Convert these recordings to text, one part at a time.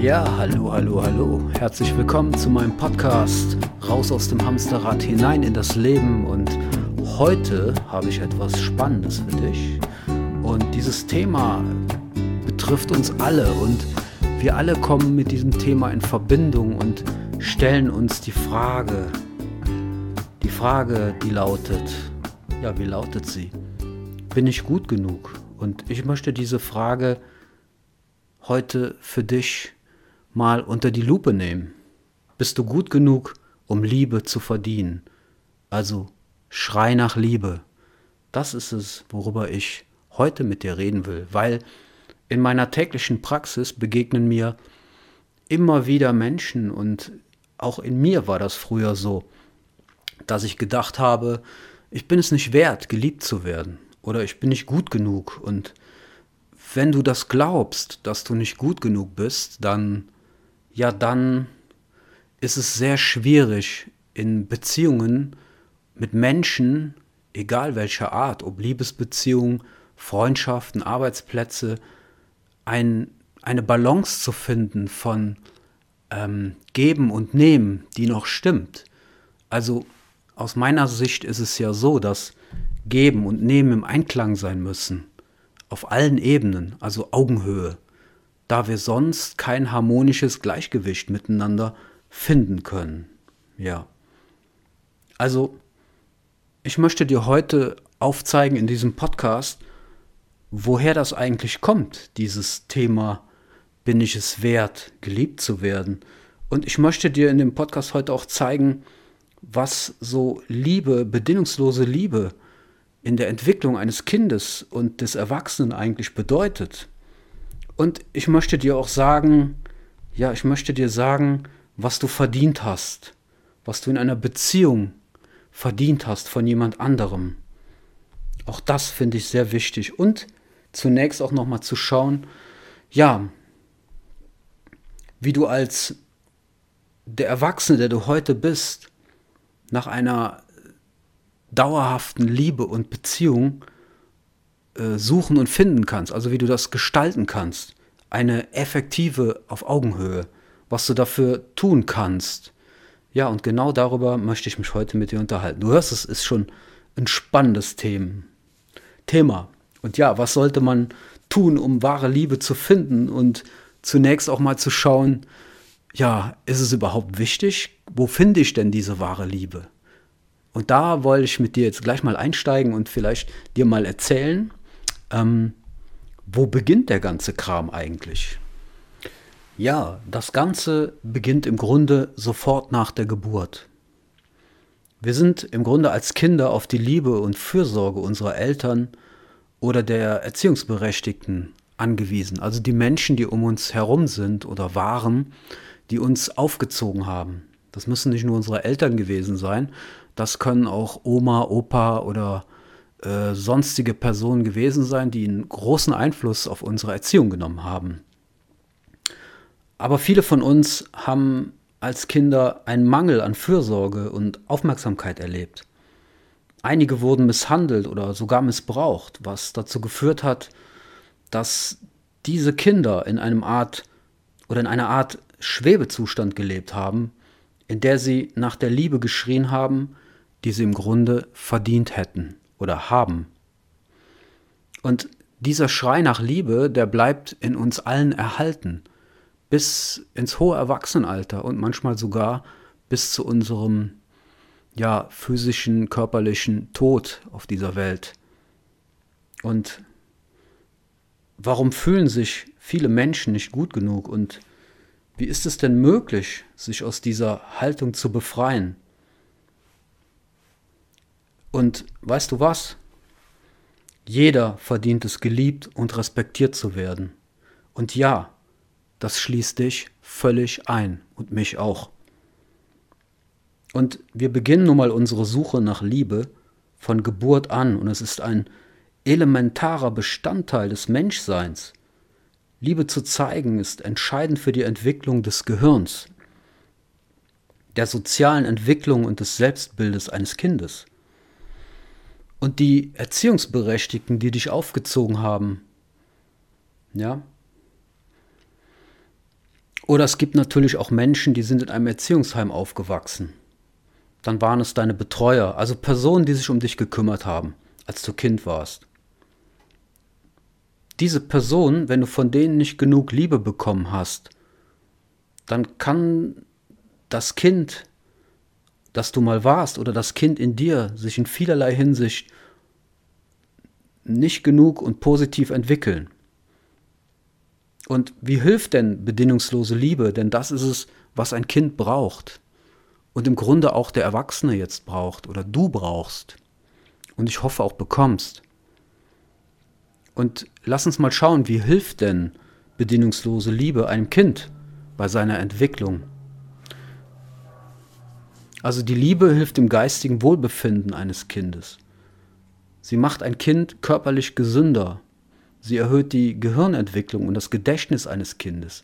Ja, hallo, hallo, hallo. Herzlich willkommen zu meinem Podcast Raus aus dem Hamsterrad hinein in das Leben. Und heute habe ich etwas Spannendes für dich. Und dieses Thema betrifft uns alle und wir alle kommen mit diesem Thema in Verbindung und stellen uns die Frage, die Frage, die lautet, ja, wie lautet sie? Bin ich gut genug? Und ich möchte diese Frage heute für dich mal unter die Lupe nehmen. Bist du gut genug, um Liebe zu verdienen? Also schrei nach Liebe. Das ist es, worüber ich heute mit dir reden will, weil in meiner täglichen Praxis begegnen mir immer wieder Menschen und auch in mir war das früher so, dass ich gedacht habe, ich bin es nicht wert, geliebt zu werden oder ich bin nicht gut genug und wenn du das glaubst, dass du nicht gut genug bist, dann ja, dann ist es sehr schwierig in Beziehungen mit Menschen, egal welcher Art, ob Liebesbeziehungen, Freundschaften, Arbeitsplätze, ein, eine Balance zu finden von ähm, Geben und Nehmen, die noch stimmt. Also aus meiner Sicht ist es ja so, dass Geben und Nehmen im Einklang sein müssen, auf allen Ebenen, also Augenhöhe da wir sonst kein harmonisches Gleichgewicht miteinander finden können. Ja. Also, ich möchte dir heute aufzeigen in diesem Podcast, woher das eigentlich kommt, dieses Thema, bin ich es wert, geliebt zu werden. Und ich möchte dir in dem Podcast heute auch zeigen, was so Liebe, bedingungslose Liebe in der Entwicklung eines Kindes und des Erwachsenen eigentlich bedeutet. Und ich möchte dir auch sagen, ja, ich möchte dir sagen, was du verdient hast, was du in einer Beziehung verdient hast von jemand anderem. Auch das finde ich sehr wichtig. Und zunächst auch nochmal zu schauen, ja, wie du als der Erwachsene, der du heute bist, nach einer dauerhaften Liebe und Beziehung äh, suchen und finden kannst, also wie du das gestalten kannst. Eine effektive auf Augenhöhe, was du dafür tun kannst. Ja, und genau darüber möchte ich mich heute mit dir unterhalten. Du hörst, es ist schon ein spannendes Thema. Thema. Und ja, was sollte man tun, um wahre Liebe zu finden und zunächst auch mal zu schauen, ja, ist es überhaupt wichtig? Wo finde ich denn diese wahre Liebe? Und da wollte ich mit dir jetzt gleich mal einsteigen und vielleicht dir mal erzählen, ähm, wo beginnt der ganze Kram eigentlich? Ja, das Ganze beginnt im Grunde sofort nach der Geburt. Wir sind im Grunde als Kinder auf die Liebe und Fürsorge unserer Eltern oder der Erziehungsberechtigten angewiesen, also die Menschen, die um uns herum sind oder waren, die uns aufgezogen haben. Das müssen nicht nur unsere Eltern gewesen sein, das können auch Oma, Opa oder äh, sonstige Personen gewesen sein, die einen großen Einfluss auf unsere Erziehung genommen haben. Aber viele von uns haben als Kinder einen Mangel an Fürsorge und Aufmerksamkeit erlebt. Einige wurden misshandelt oder sogar missbraucht, was dazu geführt hat, dass diese Kinder in einem Art oder in einer Art Schwebezustand gelebt haben, in der sie nach der Liebe geschrien haben, die sie im Grunde verdient hätten oder haben. Und dieser Schrei nach Liebe, der bleibt in uns allen erhalten, bis ins hohe Erwachsenenalter und manchmal sogar bis zu unserem ja, physischen, körperlichen Tod auf dieser Welt. Und warum fühlen sich viele Menschen nicht gut genug und wie ist es denn möglich, sich aus dieser Haltung zu befreien? Und weißt du was? Jeder verdient es, geliebt und respektiert zu werden. Und ja, das schließt dich völlig ein und mich auch. Und wir beginnen nun mal unsere Suche nach Liebe von Geburt an und es ist ein elementarer Bestandteil des Menschseins. Liebe zu zeigen ist entscheidend für die Entwicklung des Gehirns, der sozialen Entwicklung und des Selbstbildes eines Kindes. Und die Erziehungsberechtigten, die dich aufgezogen haben, ja, Oder es gibt natürlich auch Menschen, die sind in einem Erziehungsheim aufgewachsen. Dann waren es deine Betreuer, also Personen, die sich um dich gekümmert haben, als du Kind warst. Diese Personen, wenn du von denen nicht genug Liebe bekommen hast, dann kann das Kind, das du mal warst, oder das Kind in dir sich in vielerlei Hinsicht nicht genug und positiv entwickeln. Und wie hilft denn bedingungslose Liebe? Denn das ist es, was ein Kind braucht. Und im Grunde auch der Erwachsene jetzt braucht oder du brauchst. Und ich hoffe auch bekommst. Und lass uns mal schauen, wie hilft denn bedingungslose Liebe einem Kind bei seiner Entwicklung? Also die Liebe hilft dem geistigen Wohlbefinden eines Kindes. Sie macht ein Kind körperlich gesünder, Sie erhöht die Gehirnentwicklung und das Gedächtnis eines Kindes.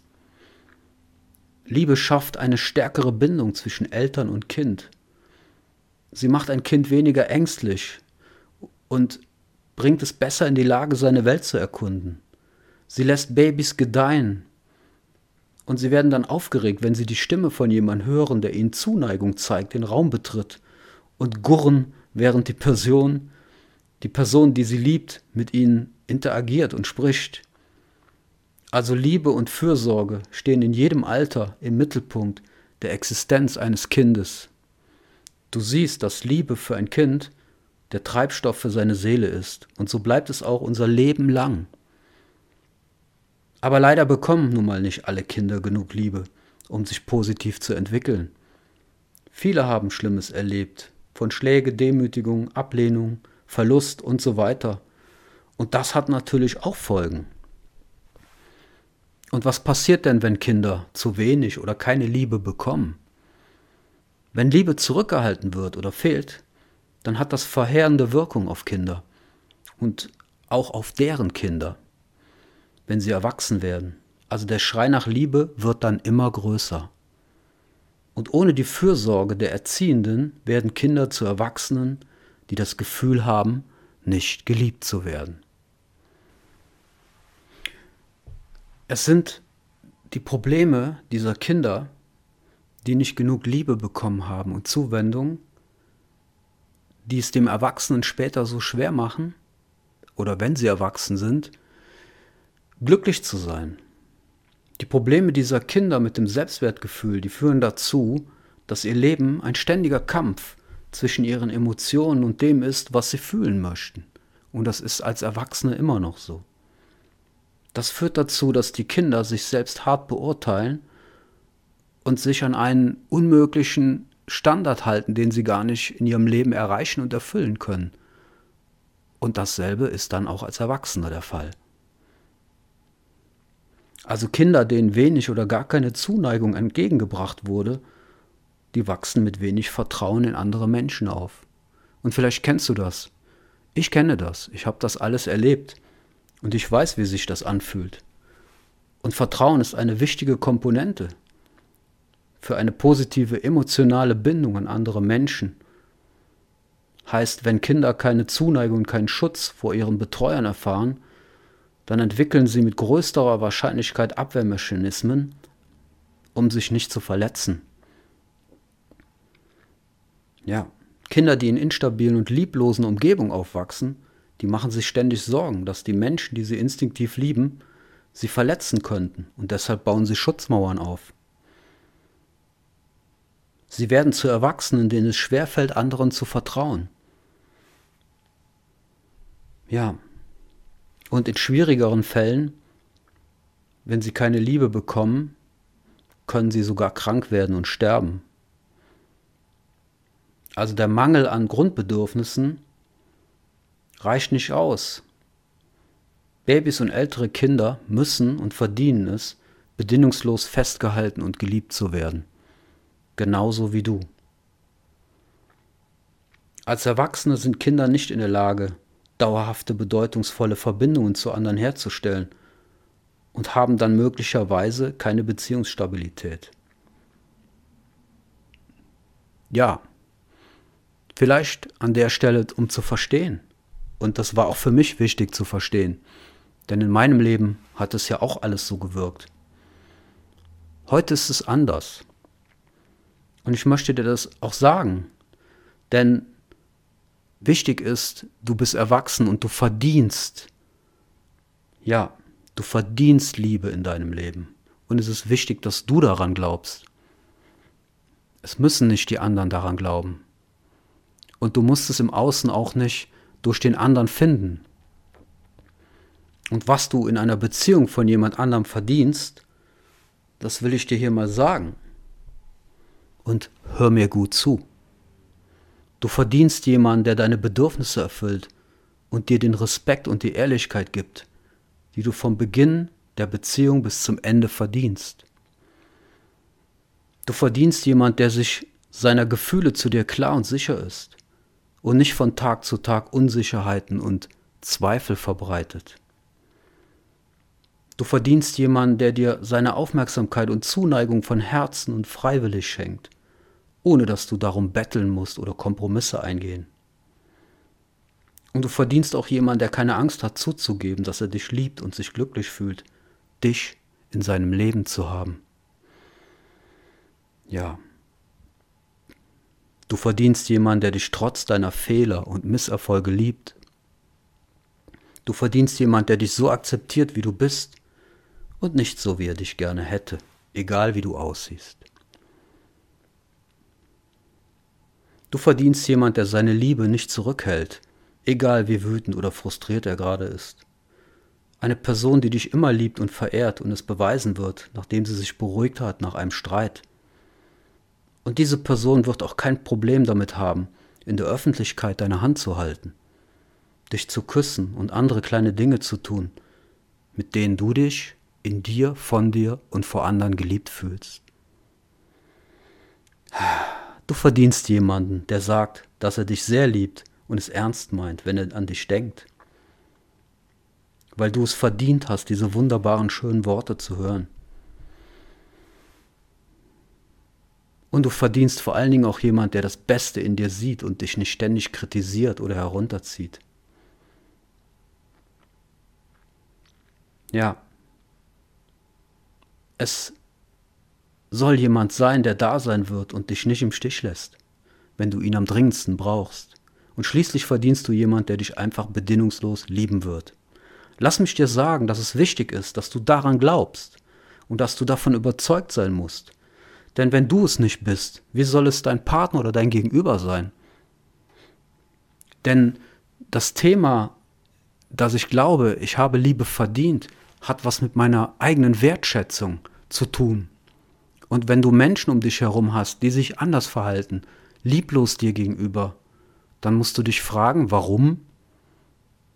Liebe schafft eine stärkere Bindung zwischen Eltern und Kind. Sie macht ein Kind weniger ängstlich und bringt es besser in die Lage, seine Welt zu erkunden. Sie lässt Babys gedeihen und sie werden dann aufgeregt, wenn sie die Stimme von jemandem hören, der ihnen Zuneigung zeigt, den Raum betritt und gurren, während die Person, die Person, die sie liebt, mit ihnen interagiert und spricht. Also Liebe und Fürsorge stehen in jedem Alter im Mittelpunkt der Existenz eines Kindes. Du siehst, dass Liebe für ein Kind der Treibstoff für seine Seele ist, und so bleibt es auch unser Leben lang. Aber leider bekommen nun mal nicht alle Kinder genug Liebe, um sich positiv zu entwickeln. Viele haben Schlimmes erlebt, von Schläge, Demütigung, Ablehnung, Verlust und so weiter. Und das hat natürlich auch Folgen. Und was passiert denn, wenn Kinder zu wenig oder keine Liebe bekommen? Wenn Liebe zurückgehalten wird oder fehlt, dann hat das verheerende Wirkung auf Kinder und auch auf deren Kinder, wenn sie erwachsen werden. Also der Schrei nach Liebe wird dann immer größer. Und ohne die Fürsorge der Erziehenden werden Kinder zu Erwachsenen, die das Gefühl haben, nicht geliebt zu werden. Es sind die Probleme dieser Kinder, die nicht genug Liebe bekommen haben und Zuwendung, die es dem Erwachsenen später so schwer machen, oder wenn sie erwachsen sind, glücklich zu sein. Die Probleme dieser Kinder mit dem Selbstwertgefühl, die führen dazu, dass ihr Leben ein ständiger Kampf zwischen ihren Emotionen und dem ist, was sie fühlen möchten. Und das ist als Erwachsene immer noch so. Das führt dazu, dass die Kinder sich selbst hart beurteilen und sich an einen unmöglichen Standard halten, den sie gar nicht in ihrem Leben erreichen und erfüllen können. Und dasselbe ist dann auch als Erwachsener der Fall. Also Kinder, denen wenig oder gar keine Zuneigung entgegengebracht wurde, die wachsen mit wenig Vertrauen in andere Menschen auf. Und vielleicht kennst du das. Ich kenne das. Ich habe das alles erlebt. Und ich weiß, wie sich das anfühlt. Und Vertrauen ist eine wichtige Komponente für eine positive emotionale Bindung an andere Menschen. Heißt, wenn Kinder keine Zuneigung und keinen Schutz vor ihren Betreuern erfahren, dann entwickeln sie mit größter Wahrscheinlichkeit Abwehrmechanismen, um sich nicht zu verletzen. Ja, Kinder, die in instabilen und lieblosen Umgebungen aufwachsen, die machen sich ständig Sorgen, dass die Menschen, die sie instinktiv lieben, sie verletzen könnten und deshalb bauen sie Schutzmauern auf. Sie werden zu Erwachsenen, denen es schwerfällt, anderen zu vertrauen. Ja, und in schwierigeren Fällen, wenn sie keine Liebe bekommen, können sie sogar krank werden und sterben. Also der Mangel an Grundbedürfnissen reicht nicht aus. Babys und ältere Kinder müssen und verdienen es, bedingungslos festgehalten und geliebt zu werden. Genauso wie du. Als Erwachsene sind Kinder nicht in der Lage, dauerhafte, bedeutungsvolle Verbindungen zu anderen herzustellen und haben dann möglicherweise keine Beziehungsstabilität. Ja, vielleicht an der Stelle, um zu verstehen, und das war auch für mich wichtig zu verstehen. Denn in meinem Leben hat es ja auch alles so gewirkt. Heute ist es anders. Und ich möchte dir das auch sagen. Denn wichtig ist, du bist erwachsen und du verdienst. Ja, du verdienst Liebe in deinem Leben. Und es ist wichtig, dass du daran glaubst. Es müssen nicht die anderen daran glauben. Und du musst es im Außen auch nicht durch den anderen finden. Und was du in einer Beziehung von jemand anderem verdienst, das will ich dir hier mal sagen. Und hör mir gut zu. Du verdienst jemanden, der deine Bedürfnisse erfüllt und dir den Respekt und die Ehrlichkeit gibt, die du vom Beginn der Beziehung bis zum Ende verdienst. Du verdienst jemand, der sich seiner Gefühle zu dir klar und sicher ist und nicht von Tag zu Tag Unsicherheiten und Zweifel verbreitet. Du verdienst jemanden, der dir seine Aufmerksamkeit und Zuneigung von Herzen und freiwillig schenkt, ohne dass du darum betteln musst oder Kompromisse eingehen. Und du verdienst auch jemanden, der keine Angst hat zuzugeben, dass er dich liebt und sich glücklich fühlt, dich in seinem Leben zu haben. Ja. Du verdienst jemanden, der dich trotz deiner Fehler und Misserfolge liebt. Du verdienst jemanden, der dich so akzeptiert, wie du bist und nicht so, wie er dich gerne hätte, egal wie du aussiehst. Du verdienst jemanden, der seine Liebe nicht zurückhält, egal wie wütend oder frustriert er gerade ist. Eine Person, die dich immer liebt und verehrt und es beweisen wird, nachdem sie sich beruhigt hat nach einem Streit. Und diese Person wird auch kein Problem damit haben, in der Öffentlichkeit deine Hand zu halten, dich zu küssen und andere kleine Dinge zu tun, mit denen du dich in dir, von dir und vor anderen geliebt fühlst. Du verdienst jemanden, der sagt, dass er dich sehr liebt und es ernst meint, wenn er an dich denkt. Weil du es verdient hast, diese wunderbaren, schönen Worte zu hören. Und du verdienst vor allen Dingen auch jemand, der das Beste in dir sieht und dich nicht ständig kritisiert oder herunterzieht. Ja. Es soll jemand sein, der da sein wird und dich nicht im Stich lässt, wenn du ihn am dringendsten brauchst. Und schließlich verdienst du jemand, der dich einfach bedingungslos lieben wird. Lass mich dir sagen, dass es wichtig ist, dass du daran glaubst und dass du davon überzeugt sein musst, denn wenn du es nicht bist, wie soll es dein Partner oder dein Gegenüber sein? Denn das Thema, dass ich glaube, ich habe Liebe verdient, hat was mit meiner eigenen Wertschätzung zu tun. Und wenn du Menschen um dich herum hast, die sich anders verhalten, lieblos dir gegenüber, dann musst du dich fragen, warum?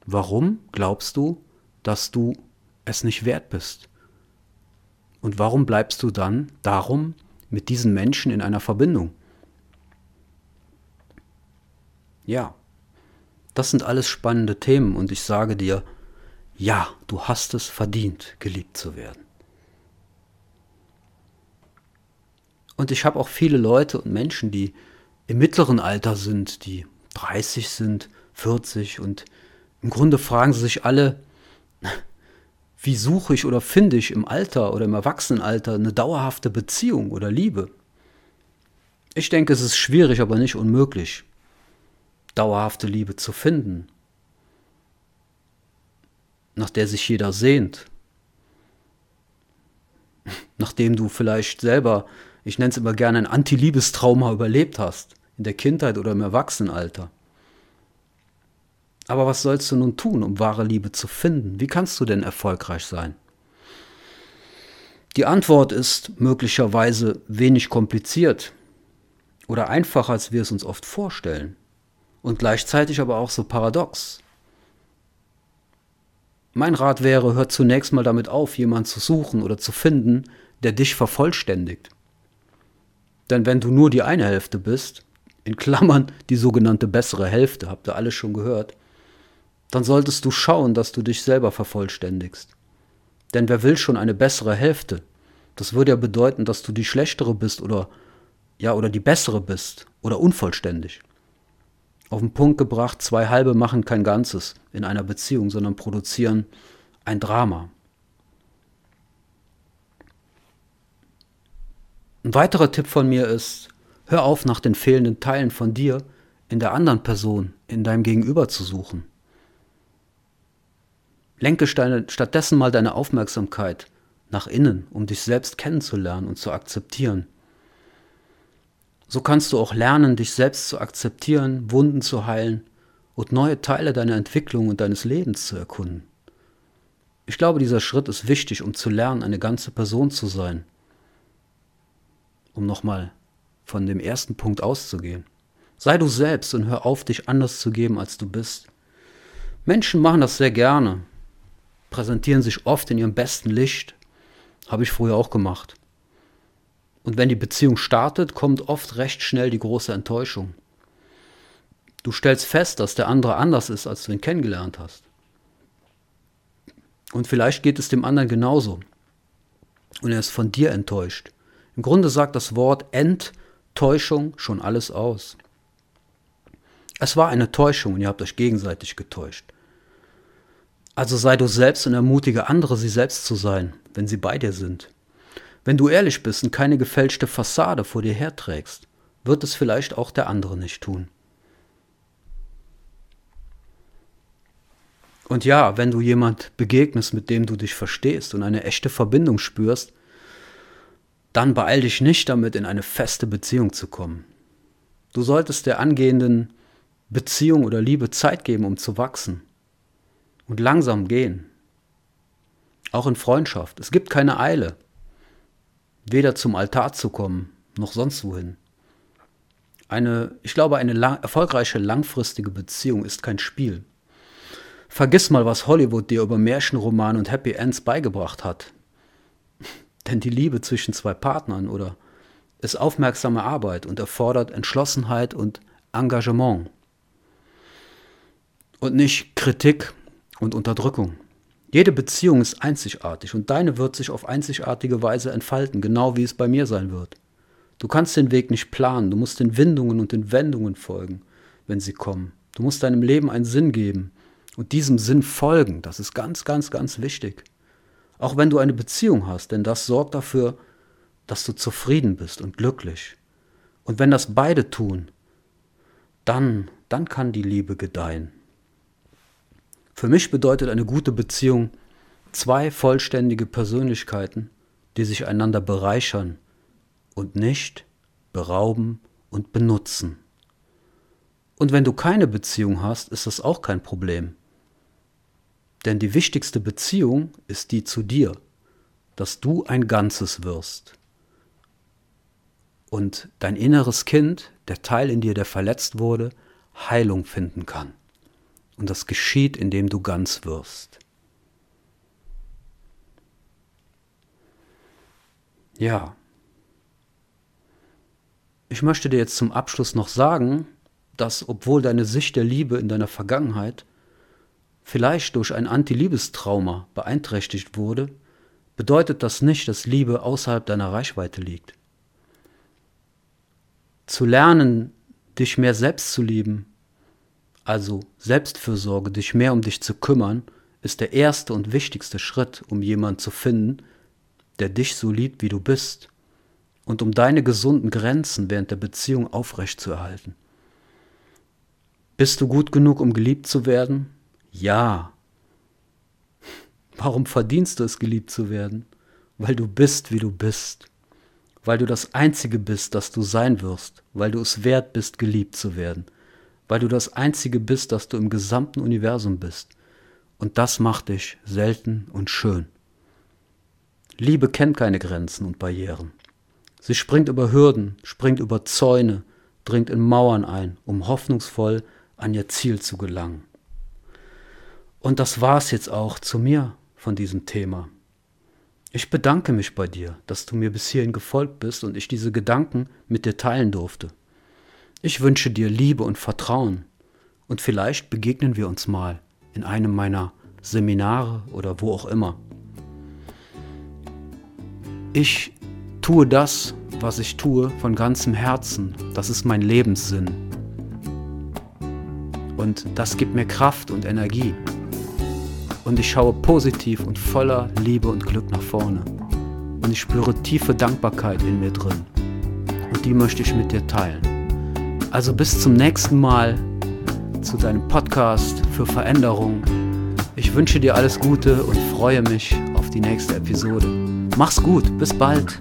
Warum glaubst du, dass du es nicht wert bist? Und warum bleibst du dann darum mit diesen Menschen in einer Verbindung. Ja, das sind alles spannende Themen und ich sage dir, ja, du hast es verdient, geliebt zu werden. Und ich habe auch viele Leute und Menschen, die im mittleren Alter sind, die 30 sind, 40 und im Grunde fragen sie sich alle, wie suche ich oder finde ich im Alter oder im Erwachsenenalter eine dauerhafte Beziehung oder Liebe? Ich denke, es ist schwierig, aber nicht unmöglich, dauerhafte Liebe zu finden, nach der sich jeder sehnt, nachdem du vielleicht selber, ich nenne es immer gerne ein Anti-Liebestrauma überlebt hast, in der Kindheit oder im Erwachsenenalter. Aber was sollst du nun tun, um wahre Liebe zu finden? Wie kannst du denn erfolgreich sein? Die Antwort ist möglicherweise wenig kompliziert oder einfacher, als wir es uns oft vorstellen und gleichzeitig aber auch so paradox. Mein Rat wäre, hör zunächst mal damit auf, jemanden zu suchen oder zu finden, der dich vervollständigt. Denn wenn du nur die eine Hälfte bist, in Klammern die sogenannte bessere Hälfte, habt ihr alles schon gehört, dann solltest du schauen, dass du dich selber vervollständigst. Denn wer will schon eine bessere Hälfte? Das würde ja bedeuten, dass du die schlechtere bist oder ja oder die bessere bist oder unvollständig. Auf den Punkt gebracht, zwei halbe machen kein Ganzes in einer Beziehung, sondern produzieren ein Drama. Ein weiterer Tipp von mir ist, hör auf, nach den fehlenden Teilen von dir in der anderen Person, in deinem Gegenüber zu suchen. Lenke stattdessen mal deine Aufmerksamkeit nach innen, um dich selbst kennenzulernen und zu akzeptieren. So kannst du auch lernen, dich selbst zu akzeptieren, Wunden zu heilen und neue Teile deiner Entwicklung und deines Lebens zu erkunden. Ich glaube, dieser Schritt ist wichtig, um zu lernen, eine ganze Person zu sein. Um nochmal von dem ersten Punkt auszugehen. Sei du selbst und hör auf, dich anders zu geben, als du bist. Menschen machen das sehr gerne, präsentieren sich oft in ihrem besten Licht. Habe ich früher auch gemacht. Und wenn die Beziehung startet, kommt oft recht schnell die große Enttäuschung. Du stellst fest, dass der andere anders ist, als du ihn kennengelernt hast. Und vielleicht geht es dem anderen genauso. Und er ist von dir enttäuscht. Im Grunde sagt das Wort Enttäuschung schon alles aus. Es war eine Täuschung und ihr habt euch gegenseitig getäuscht. Also sei du selbst und ermutige andere, sie selbst zu sein, wenn sie bei dir sind. Wenn du ehrlich bist und keine gefälschte Fassade vor dir herträgst, wird es vielleicht auch der andere nicht tun. Und ja, wenn du jemand begegnest, mit dem du dich verstehst und eine echte Verbindung spürst, dann beeil dich nicht damit, in eine feste Beziehung zu kommen. Du solltest der angehenden Beziehung oder Liebe Zeit geben, um zu wachsen und langsam gehen. Auch in Freundschaft. Es gibt keine Eile. Weder zum Altar zu kommen, noch sonst wohin. Eine, ich glaube, eine lang, erfolgreiche langfristige Beziehung ist kein Spiel. Vergiss mal, was Hollywood dir über Märchenromane und Happy Ends beigebracht hat. Denn die Liebe zwischen zwei Partnern oder ist aufmerksame Arbeit und erfordert Entschlossenheit und Engagement. Und nicht Kritik und Unterdrückung. Jede Beziehung ist einzigartig und deine wird sich auf einzigartige Weise entfalten, genau wie es bei mir sein wird. Du kannst den Weg nicht planen, du musst den Windungen und den Wendungen folgen, wenn sie kommen. Du musst deinem Leben einen Sinn geben und diesem Sinn folgen. Das ist ganz, ganz, ganz wichtig. Auch wenn du eine Beziehung hast, denn das sorgt dafür, dass du zufrieden bist und glücklich. Und wenn das beide tun, dann, dann kann die Liebe gedeihen. Für mich bedeutet eine gute Beziehung zwei vollständige Persönlichkeiten, die sich einander bereichern und nicht berauben und benutzen. Und wenn du keine Beziehung hast, ist das auch kein Problem. Denn die wichtigste Beziehung ist die zu dir, dass du ein Ganzes wirst. Und dein inneres Kind, der Teil in dir, der verletzt wurde, Heilung finden kann. Und das geschieht, indem du ganz wirst. Ja. Ich möchte dir jetzt zum Abschluss noch sagen, dass obwohl deine Sicht der Liebe in deiner Vergangenheit vielleicht durch ein Antiliebestrauma beeinträchtigt wurde, bedeutet das nicht, dass Liebe außerhalb deiner Reichweite liegt. Zu lernen, dich mehr selbst zu lieben, also Selbstfürsorge, dich mehr um dich zu kümmern, ist der erste und wichtigste Schritt, um jemanden zu finden, der dich so liebt, wie du bist, und um deine gesunden Grenzen während der Beziehung aufrechtzuerhalten. Bist du gut genug, um geliebt zu werden? Ja. Warum verdienst du es, geliebt zu werden? Weil du bist, wie du bist. Weil du das Einzige bist, das du sein wirst. Weil du es wert bist, geliebt zu werden weil du das Einzige bist, das du im gesamten Universum bist. Und das macht dich selten und schön. Liebe kennt keine Grenzen und Barrieren. Sie springt über Hürden, springt über Zäune, dringt in Mauern ein, um hoffnungsvoll an ihr Ziel zu gelangen. Und das war's jetzt auch zu mir von diesem Thema. Ich bedanke mich bei dir, dass du mir bis hierhin gefolgt bist und ich diese Gedanken mit dir teilen durfte. Ich wünsche dir Liebe und Vertrauen und vielleicht begegnen wir uns mal in einem meiner Seminare oder wo auch immer. Ich tue das, was ich tue, von ganzem Herzen. Das ist mein Lebenssinn. Und das gibt mir Kraft und Energie. Und ich schaue positiv und voller Liebe und Glück nach vorne. Und ich spüre tiefe Dankbarkeit in mir drin. die möchte ich mit dir teilen. Also bis zum nächsten Mal zu deinem Podcast für Veränderung. Ich wünsche dir alles Gute und freue mich auf die nächste Episode. Mach's gut, bis bald.